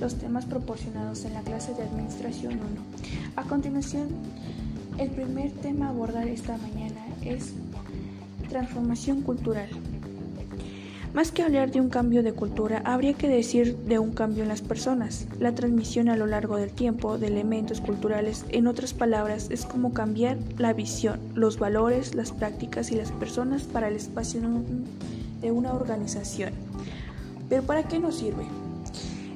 los temas proporcionados en la clase de Administración 1. A continuación, el primer tema a abordar esta mañana es transformación cultural. Más que hablar de un cambio de cultura, habría que decir de un cambio en las personas. La transmisión a lo largo del tiempo de elementos culturales, en otras palabras, es como cambiar la visión, los valores, las prácticas y las personas para el espacio de una organización. Pero ¿para qué nos sirve?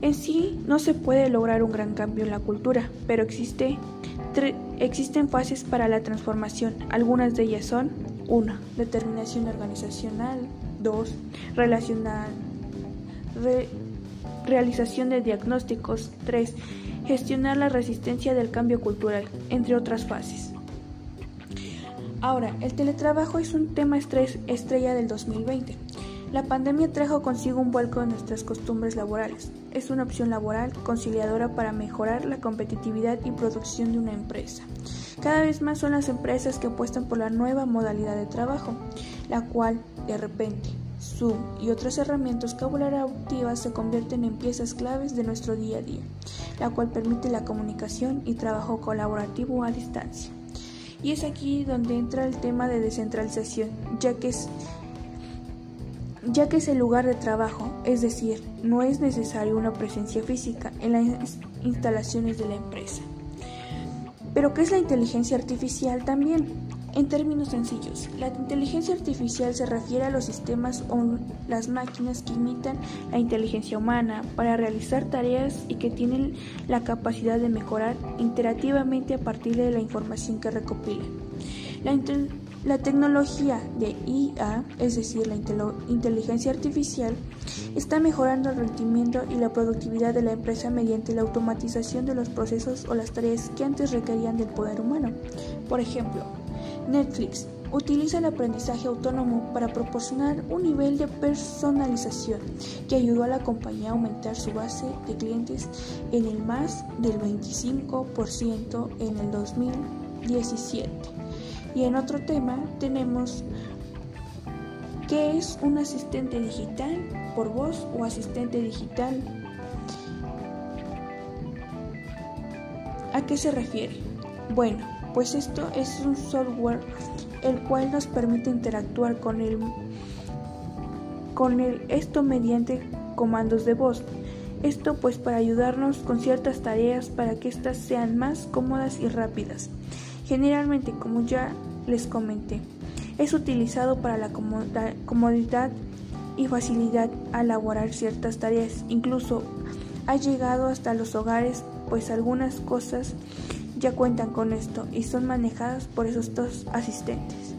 En sí no se puede lograr un gran cambio en la cultura, pero existe, existen fases para la transformación. Algunas de ellas son 1. Determinación organizacional, 2. realización de diagnósticos. 3. Gestionar la resistencia del cambio cultural, entre otras fases. Ahora, el teletrabajo es un tema estrella del 2020. La pandemia trajo consigo un vuelco en nuestras costumbres laborales. Es una opción laboral conciliadora para mejorar la competitividad y producción de una empresa. Cada vez más son las empresas que apuestan por la nueva modalidad de trabajo, la cual, de repente, Zoom y otras herramientas colaborativas se convierten en piezas claves de nuestro día a día, la cual permite la comunicación y trabajo colaborativo a distancia. Y es aquí donde entra el tema de descentralización, ya que es ya que es el lugar de trabajo, es decir, no es necesario una presencia física en las instalaciones de la empresa. Pero ¿qué es la inteligencia artificial también? En términos sencillos, la inteligencia artificial se refiere a los sistemas o las máquinas que imitan la inteligencia humana para realizar tareas y que tienen la capacidad de mejorar interactivamente a partir de la información que recopilan. La, la tecnología de IA, es decir, la inteligencia artificial, está mejorando el rendimiento y la productividad de la empresa mediante la automatización de los procesos o las tareas que antes requerían del poder humano. Por ejemplo, Netflix utiliza el aprendizaje autónomo para proporcionar un nivel de personalización que ayudó a la compañía a aumentar su base de clientes en el más del 25% en el 2017. Y en otro tema tenemos qué es un asistente digital por voz o asistente digital. ¿A qué se refiere? Bueno, pues esto es un software el cual nos permite interactuar con el con el esto mediante comandos de voz. Esto pues para ayudarnos con ciertas tareas para que éstas sean más cómodas y rápidas. Generalmente, como ya les comenté, es utilizado para la comodidad y facilidad a elaborar ciertas tareas. Incluso ha llegado hasta los hogares, pues algunas cosas ya cuentan con esto y son manejadas por esos dos asistentes,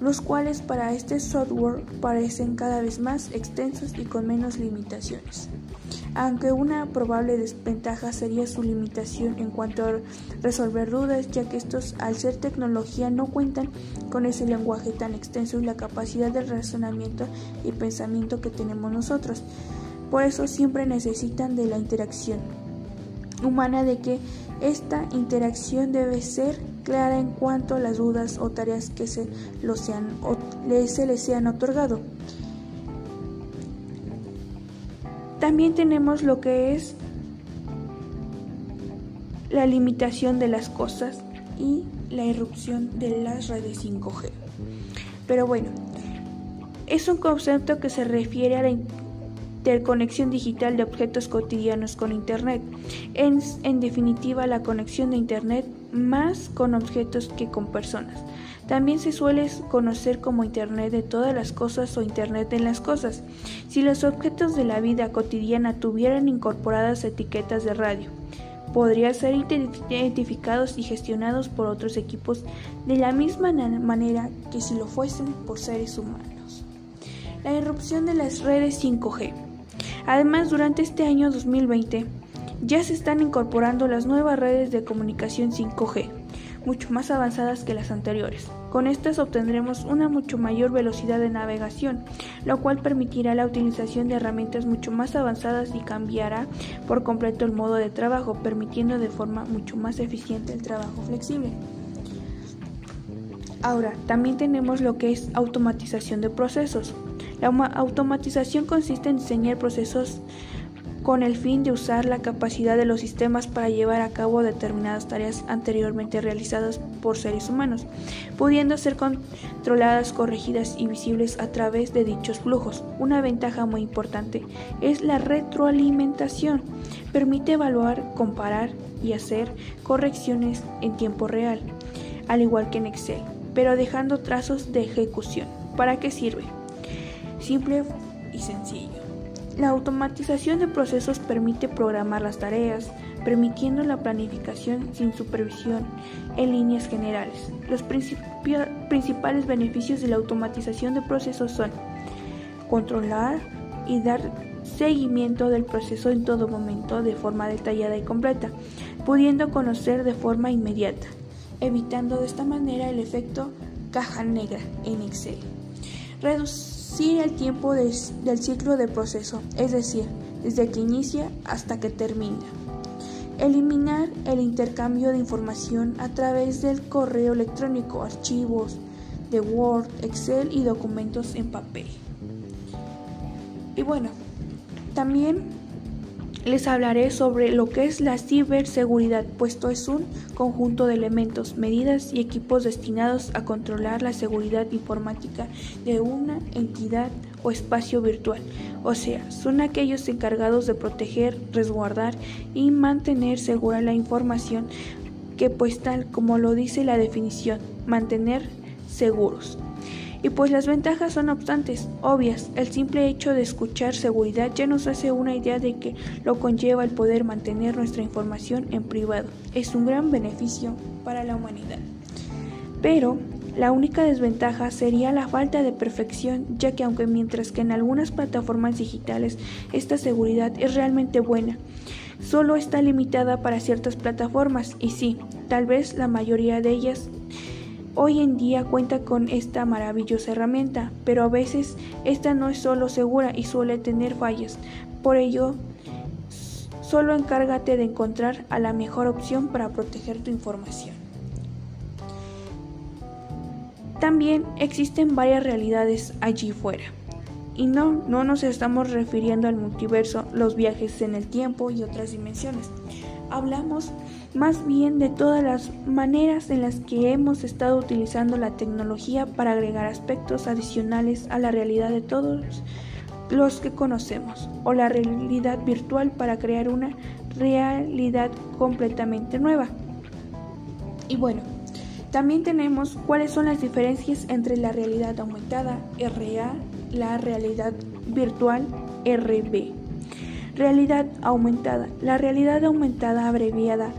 los cuales para este software parecen cada vez más extensos y con menos limitaciones aunque una probable desventaja sería su limitación en cuanto a resolver dudas, ya que estos, al ser tecnología, no cuentan con ese lenguaje tan extenso y la capacidad de razonamiento y pensamiento que tenemos nosotros. Por eso siempre necesitan de la interacción humana de que esta interacción debe ser clara en cuanto a las dudas o tareas que se, les sean otorgado. También tenemos lo que es la limitación de las cosas y la irrupción de las redes 5G. Pero bueno, es un concepto que se refiere a la interconexión digital de objetos cotidianos con Internet. En, en definitiva, la conexión de Internet más con objetos que con personas. También se suele conocer como Internet de todas las cosas o Internet en las cosas. Si los objetos de la vida cotidiana tuvieran incorporadas etiquetas de radio, podrían ser identificados y gestionados por otros equipos de la misma manera que si lo fuesen por seres humanos. La irrupción de las redes 5G. Además, durante este año 2020 ya se están incorporando las nuevas redes de comunicación 5G mucho más avanzadas que las anteriores. Con estas obtendremos una mucho mayor velocidad de navegación, lo cual permitirá la utilización de herramientas mucho más avanzadas y cambiará por completo el modo de trabajo, permitiendo de forma mucho más eficiente el trabajo flexible. Ahora, también tenemos lo que es automatización de procesos. La automatización consiste en diseñar procesos con el fin de usar la capacidad de los sistemas para llevar a cabo determinadas tareas anteriormente realizadas por seres humanos, pudiendo ser controladas, corregidas y visibles a través de dichos flujos. Una ventaja muy importante es la retroalimentación. Permite evaluar, comparar y hacer correcciones en tiempo real, al igual que en Excel, pero dejando trazos de ejecución. ¿Para qué sirve? Simple y sencillo. La automatización de procesos permite programar las tareas, permitiendo la planificación sin supervisión en líneas generales. Los principales beneficios de la automatización de procesos son controlar y dar seguimiento del proceso en todo momento de forma detallada y completa, pudiendo conocer de forma inmediata, evitando de esta manera el efecto caja negra en Excel el tiempo del ciclo de proceso, es decir, desde que inicia hasta que termina. Eliminar el intercambio de información a través del correo electrónico, archivos de Word, Excel y documentos en papel. Y bueno, también les hablaré sobre lo que es la ciberseguridad, puesto es un conjunto de elementos, medidas y equipos destinados a controlar la seguridad informática de una entidad o espacio virtual. O sea, son aquellos encargados de proteger, resguardar y mantener segura la información que pues tal como lo dice la definición, mantener seguros. Y pues las ventajas son obstantes, obvias. El simple hecho de escuchar seguridad ya nos hace una idea de que lo conlleva el poder mantener nuestra información en privado. Es un gran beneficio para la humanidad. Pero la única desventaja sería la falta de perfección, ya que aunque mientras que en algunas plataformas digitales esta seguridad es realmente buena, solo está limitada para ciertas plataformas y sí, tal vez la mayoría de ellas Hoy en día cuenta con esta maravillosa herramienta, pero a veces esta no es solo segura y suele tener fallas. Por ello, solo encárgate de encontrar a la mejor opción para proteger tu información. También existen varias realidades allí fuera. Y no, no nos estamos refiriendo al multiverso, los viajes en el tiempo y otras dimensiones. Hablamos más bien de todas las maneras en las que hemos estado utilizando la tecnología para agregar aspectos adicionales a la realidad de todos los que conocemos, o la realidad virtual para crear una realidad completamente nueva. Y bueno, también tenemos cuáles son las diferencias entre la realidad aumentada, RA, la realidad virtual, RB. Realidad aumentada. La realidad aumentada abreviada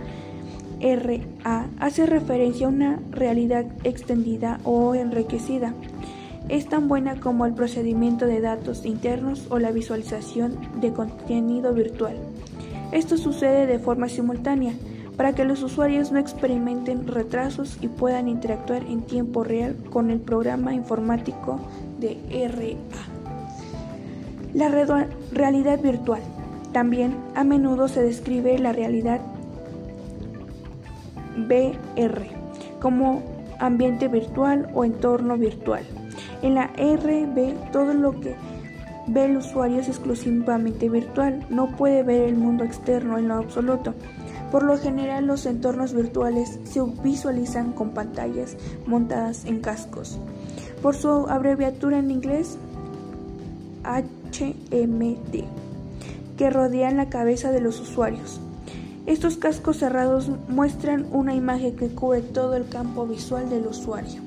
RA hace referencia a una realidad extendida o enriquecida. Es tan buena como el procedimiento de datos internos o la visualización de contenido virtual. Esto sucede de forma simultánea para que los usuarios no experimenten retrasos y puedan interactuar en tiempo real con el programa informático de RA. La realidad virtual. También a menudo se describe la realidad BR como ambiente virtual o entorno virtual. En la RB todo lo que ve el usuario es exclusivamente virtual, no puede ver el mundo externo en lo absoluto. Por lo general los entornos virtuales se visualizan con pantallas montadas en cascos. Por su abreviatura en inglés HMD, que rodean la cabeza de los usuarios. Estos cascos cerrados muestran una imagen que cubre todo el campo visual del usuario.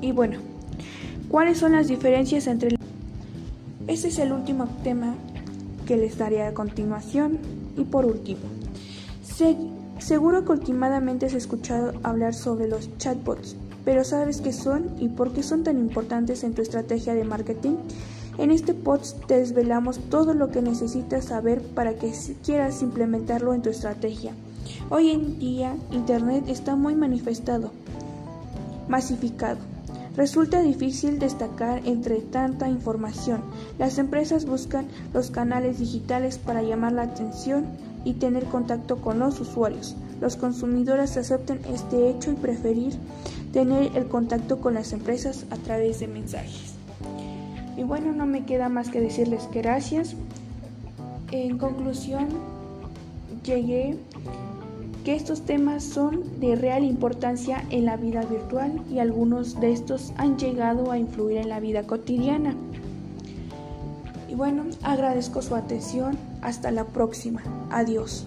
Y bueno, ¿cuáles son las diferencias entre... Este es el último tema que les daré a continuación. Y por último, seguro que últimamente has escuchado hablar sobre los chatbots, pero ¿sabes qué son y por qué son tan importantes en tu estrategia de marketing? En este post te desvelamos todo lo que necesitas saber para que quieras implementarlo en tu estrategia. Hoy en día Internet está muy manifestado, masificado. Resulta difícil destacar entre tanta información. Las empresas buscan los canales digitales para llamar la atención y tener contacto con los usuarios. los consumidores acepten este hecho y preferir tener el contacto con las empresas a través de mensajes. Y bueno, no me queda más que decirles que gracias. En conclusión, llegué que estos temas son de real importancia en la vida virtual y algunos de estos han llegado a influir en la vida cotidiana. Y bueno, agradezco su atención. Hasta la próxima. Adiós.